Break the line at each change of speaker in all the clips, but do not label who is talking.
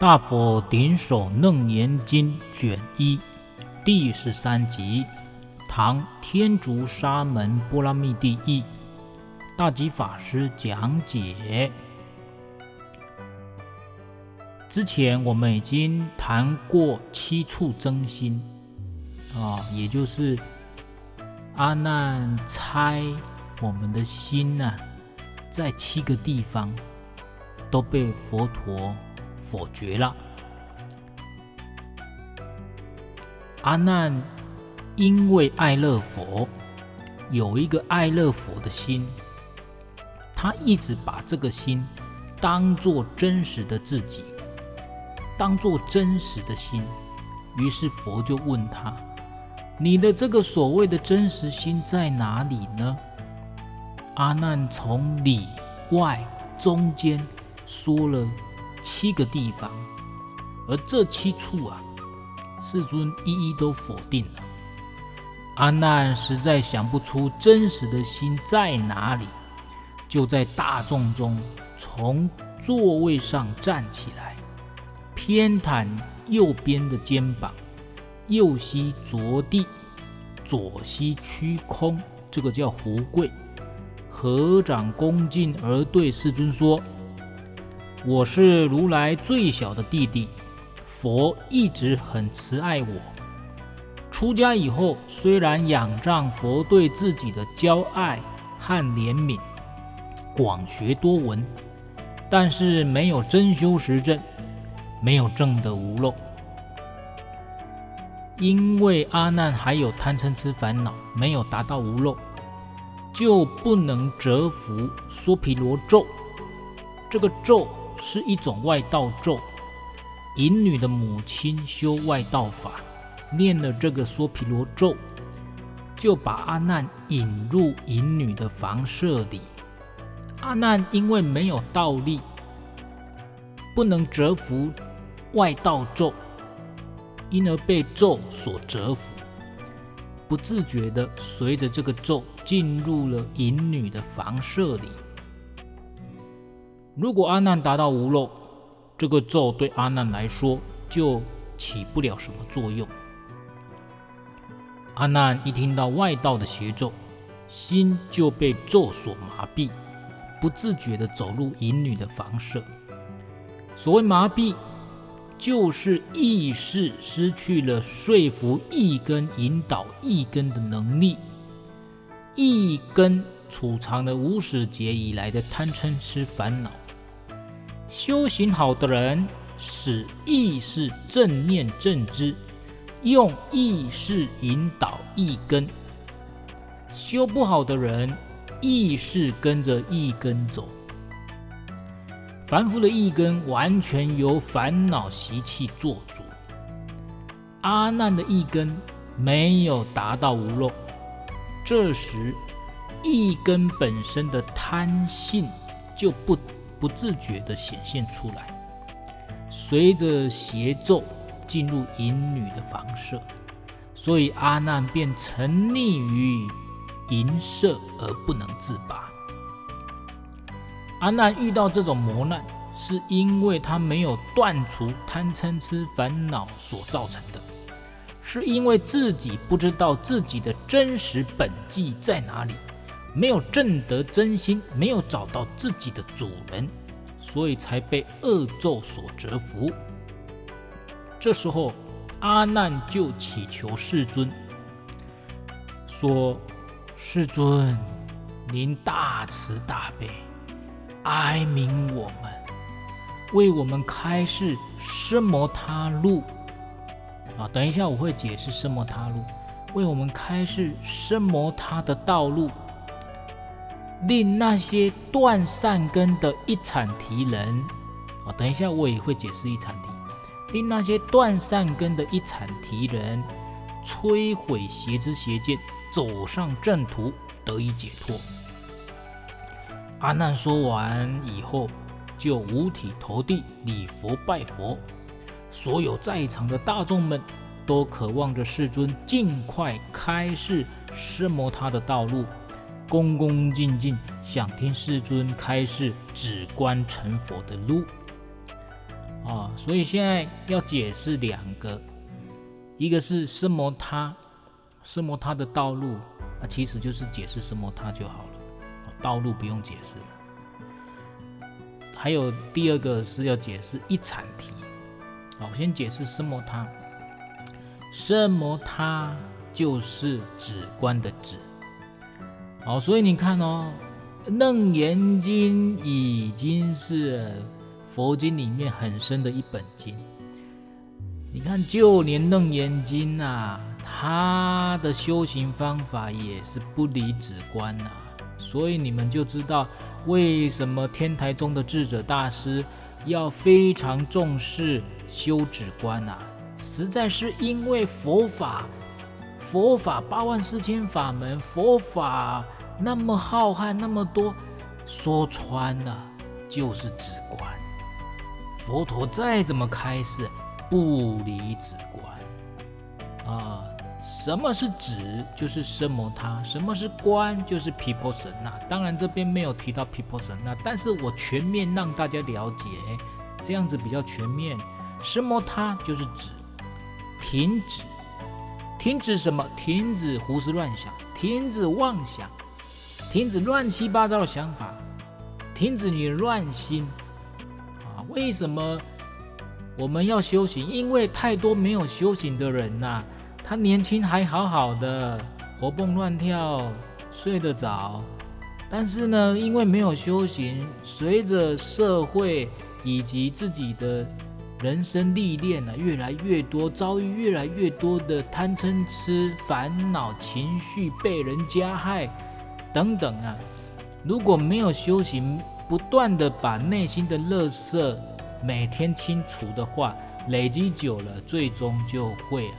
大佛顶首楞严经卷一第十三集，唐天竺沙门波拉密帝译，大吉法师讲解。之前我们已经谈过七处增心啊，也就是阿难猜我们的心呐、啊，在七个地方都被佛陀否决了。阿难因为爱乐佛，有一个爱乐佛的心，他一直把这个心当做真实的自己。当做真实的心，于是佛就问他：“你的这个所谓的真实心在哪里呢？”阿难从里外中间说了七个地方，而这七处啊，世尊一一都否定了。阿难实在想不出真实的心在哪里，就在大众中从座位上站起来。偏袒右边的肩膀，右膝着地，左膝虚空，这个叫胡跪，合掌恭敬而对世尊说：“我是如来最小的弟弟，佛一直很慈爱我。出家以后，虽然仰仗佛对自己的教爱和怜悯，广学多闻，但是没有真修实证。”没有证得无漏，因为阿难还有贪嗔痴烦恼，没有达到无漏，就不能折服娑毗罗咒。这个咒是一种外道咒，淫女的母亲修外道法，念了这个娑毗罗咒，就把阿难引入淫女的房舍里。阿难因为没有道力，不能折服。外道咒，因而被咒所折服，不自觉地随着这个咒进入了淫女的房舍里。如果阿难达到无漏，这个咒对阿难来说就起不了什么作用。阿难一听到外道的邪咒，心就被咒所麻痹，不自觉地走入淫女的房舍。所谓麻痹。就是意识失去了说服意根、引导意根的能力，意根储藏了无始劫以来的贪嗔痴烦恼。修行好的人，使意识正念正知，用意识引导意根；修不好的人，意识跟着意根走。凡夫的意根完全由烦恼习气做主，阿难的意根没有达到无漏，这时意根本身的贪性就不不自觉地显现出来，随着邪咒进入淫女的房舍，所以阿难便沉溺于淫色而不能自拔。阿难遇到这种磨难，是因为他没有断除贪嗔痴烦恼所造成的，是因为自己不知道自己的真实本迹在哪里，没有证得真心，没有找到自己的主人，所以才被恶咒所折服。这时候，阿难就祈求世尊，说：“世尊，您大慈大悲。”哀悯我们，为我们开示奢摩他路啊！等一下我会解释奢摩他路，为我们开示奢摩他的道路，令那些断善根的一阐提人啊！等一下我也会解释一阐提，令那些断善根的一阐提人摧毁邪知邪见，走上正途，得以解脱。阿难说完以后，就五体投地礼佛拜佛。所有在场的大众们都渴望着世尊尽快开示奢摩他的道路，恭恭敬敬想听世尊开示止观成佛的路。啊，所以现在要解释两个，一个是奢摩他，奢摩他的道路，那其实就是解释奢摩他就好了，道路不用解释了。还有第二个是要解释一禅提，好，我先解释奢摩他，奢摩他就是止观的止，好，所以你看哦。《楞严经》已经是佛经里面很深的一本经。你看，就连《楞严经》啊，它的修行方法也是不离止观呐。所以你们就知道为什么天台宗的智者大师要非常重视修止观啊，实在是因为佛法，佛法八万四千法门，佛法。那么浩瀚，那么多，说穿了就是止观。佛陀再怎么开示，不离止观啊。什么是止？就是奢摩他。什么是观？就是毗婆舍那。当然这边没有提到毗婆舍那，但是我全面让大家了解，这样子比较全面。奢摩他就是止，停止，停止什么？停止胡思乱想，停止妄想。停止乱七八糟的想法，停止你乱心啊！为什么我们要修行？因为太多没有修行的人呐、他年轻还好好的，活蹦乱跳，睡得着。但是呢，因为没有修行，随着社会以及自己的人生历练呢、啊，越来越多，遭遇越来越多的贪嗔痴烦恼情绪，被人加害。等等啊，如果没有修行，不断的把内心的垃圾每天清除的话，累积久了，最终就会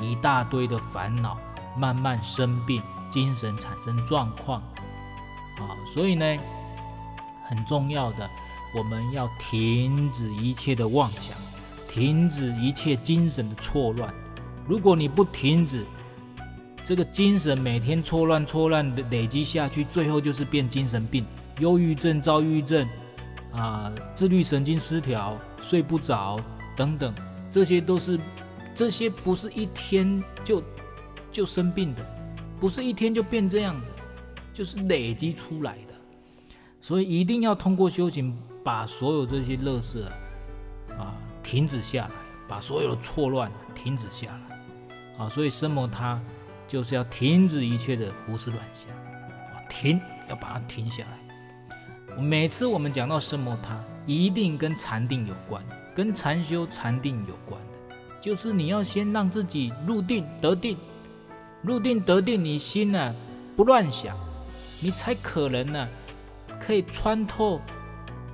一大堆的烦恼，慢慢生病，精神产生状况。啊，所以呢，很重要的，我们要停止一切的妄想，停止一切精神的错乱。如果你不停止，这个精神每天错乱错乱的累积下去，最后就是变精神病、忧郁症、躁郁症啊，自律神经失调、睡不着等等，这些都是，这些不是一天就就生病的，不是一天就变这样的，就是累积出来的。所以一定要通过修行，把所有这些乐色停止下来，把所有的错乱停止下来啊。所以奢摩他。就是要停止一切的胡思乱想，停，要把它停下来。每次我们讲到奢摩他，一定跟禅定有关，跟禅修禅定有关的，就是你要先让自己入定得定，入定得定，你心呢、不乱想，你才可能呢、可以穿透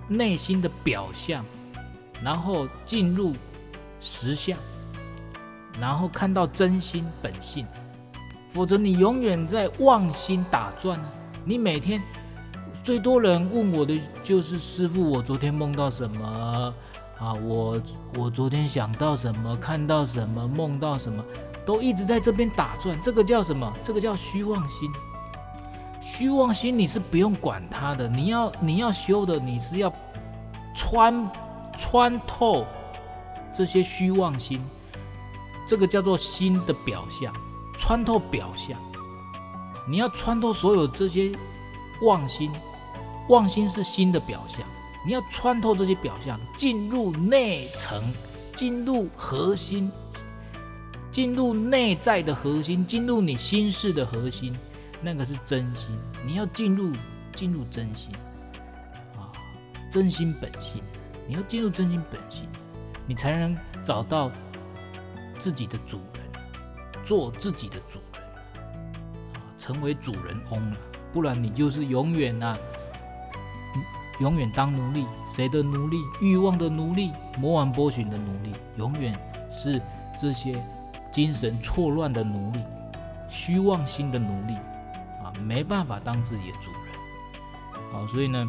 内心的表象，然后进入实相，然后看到真心本性。否则你永远在妄心打转呢。你每天最多人问我的就是师父，我昨天梦到什么啊？我我昨天想到什么，看到什么，梦到什么，都一直在这边打转。这个叫什么？这个叫虚妄心。虚妄心你是不用管它的，你要你要修的，你是要穿穿透这些虚妄心。这个叫做心的表象。穿透表象，你要穿透所有这些妄心，妄心是心的表象，你要穿透这些表象，进入内层，进入核心，进入内在的核心，进入你心事的核心，那个是真心。你要进入进入真心啊，真心本性，你要进入真心本性，你才能找到自己的主人。做自己的主人啊，成为主人翁了，不然你就是永远啊，永远当奴隶，谁的奴隶？欲望的奴隶，魔王波旬的奴隶，永远是这些精神错乱的奴隶，虚妄心的奴隶啊，没办法当自己的主人。好，所以呢，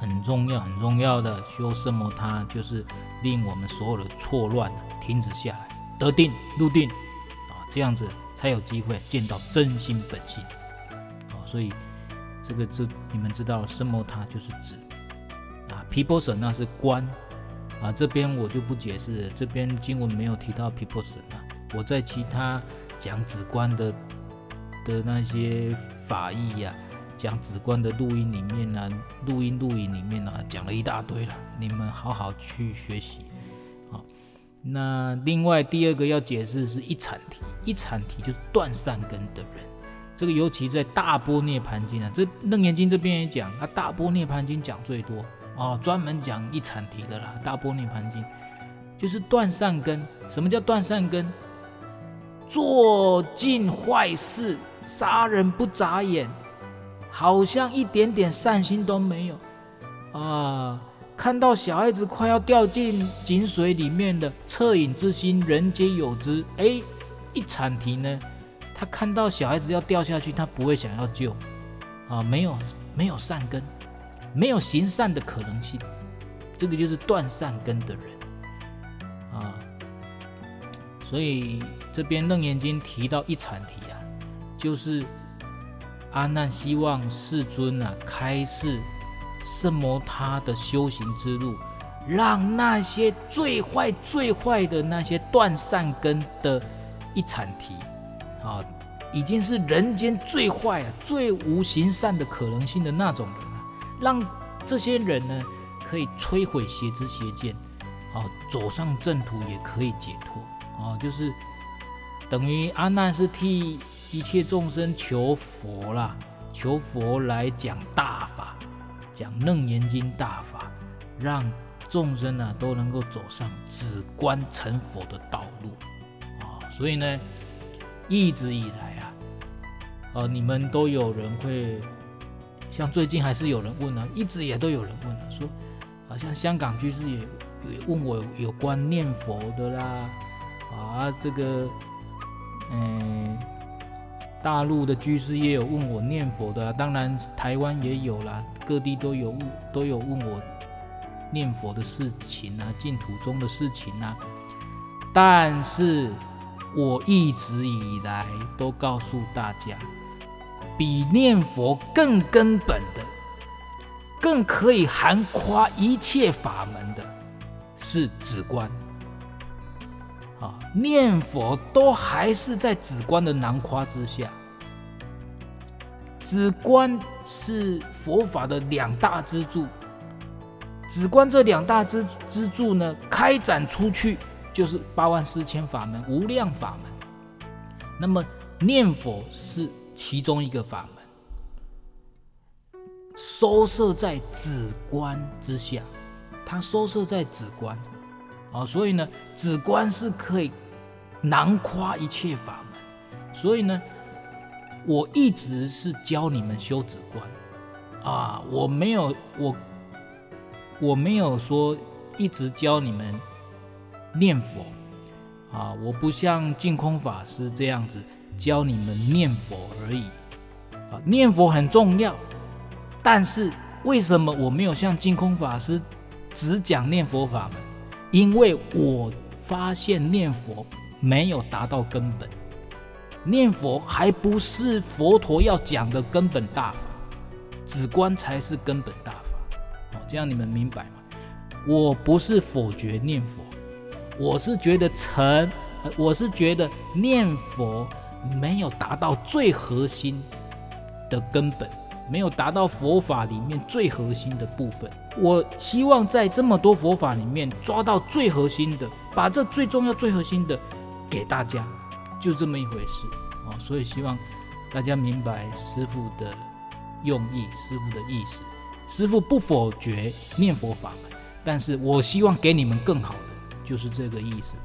很重要很重要的修奢摩他，就是令我们所有的错乱停止下来，得定入定啊。这样子才有机会见到真心本性，啊，所以这个这你们知道，奢摩他就是指啊，毗婆舍那是观啊，这边我就不解释，这边经文没有提到毗婆舍那。我在其他讲止观的的那些法义呀、讲止观的录音里面呢、啊，录音录影里面呢、啊，讲了一大堆了，你们好好去学习。好，那另外第二个要解释是一阐提，一阐提就是断善根的人，这个尤其在大波涅盘经啊，这楞严经这边也讲，他大波涅盘经讲最多。啊，专门讲一阐提的啦，《大波涅盘经》就是断善根。什么叫断善根？做尽坏事，杀人不眨眼，好像一点点善心都没有啊！看到小孩子快要掉进井水里面的恻隐之心，人皆有之。哎，一阐提呢，他看到小孩子要掉下去，他不会想要救啊，没有没有善根。没有行善的可能性，这个就是断善根的人啊。所以这边楞严经提到一阐提啊，就是阿难希望世尊啊开示奢摩他的修行之路，让那些最坏最坏的那些断善根的一阐提啊，已经是人间最坏啊、最无行善的可能性的那种人。让这些人呢，可以摧毁邪知邪见，啊，走上正途也可以解脱，啊，就是等于阿难是替一切众生求佛啦，求佛来讲大法，讲楞严经大法，让众生呢都能够走上止观成佛的道路，啊，所以呢，一直以来啊，呃，你们都有人会。像最近还是有人问呢、啊，一直也都有人问啊，说好像香港居士也也问我有关念佛的啦，啊，这个，嗯，大陆的居士也有问我念佛的，当然台湾也有啦，各地都有都有问我念佛的事情啊，净土中的事情啊，但是我一直以来都告诉大家。比念佛更根本的，更可以涵括一切法门的，是止观。啊，念佛都还是在止观的囊括之下。止观是佛法的两大支柱。止观这两大支支柱呢，开展出去就是八万四千法门、无量法门。那么念佛是。其中一个法门，收摄在止观之下，它收摄在止观啊，所以呢，止观是可以囊括一切法门，所以呢，我一直是教你们修止观啊，我没有我我没有说一直教你们念佛啊，我不像净空法师这样子。教你们念佛而已，啊，念佛很重要，但是为什么我没有像净空法师只讲念佛法门？因为我发现念佛没有达到根本，念佛还不是佛陀要讲的根本大法，止观才是根本大法。哦，这样你们明白吗？我不是否决念佛，我是觉得成，我是觉得念佛。没有达到最核心的根本，没有达到佛法里面最核心的部分。我希望在这么多佛法里面抓到最核心的，把这最重要、最核心的给大家，就这么一回事啊！所以希望大家明白师傅的用意，师傅的意思。师傅不否决念佛法门，但是我希望给你们更好的，就是这个意思。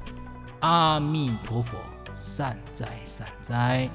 阿弥陀佛。善哉善哉。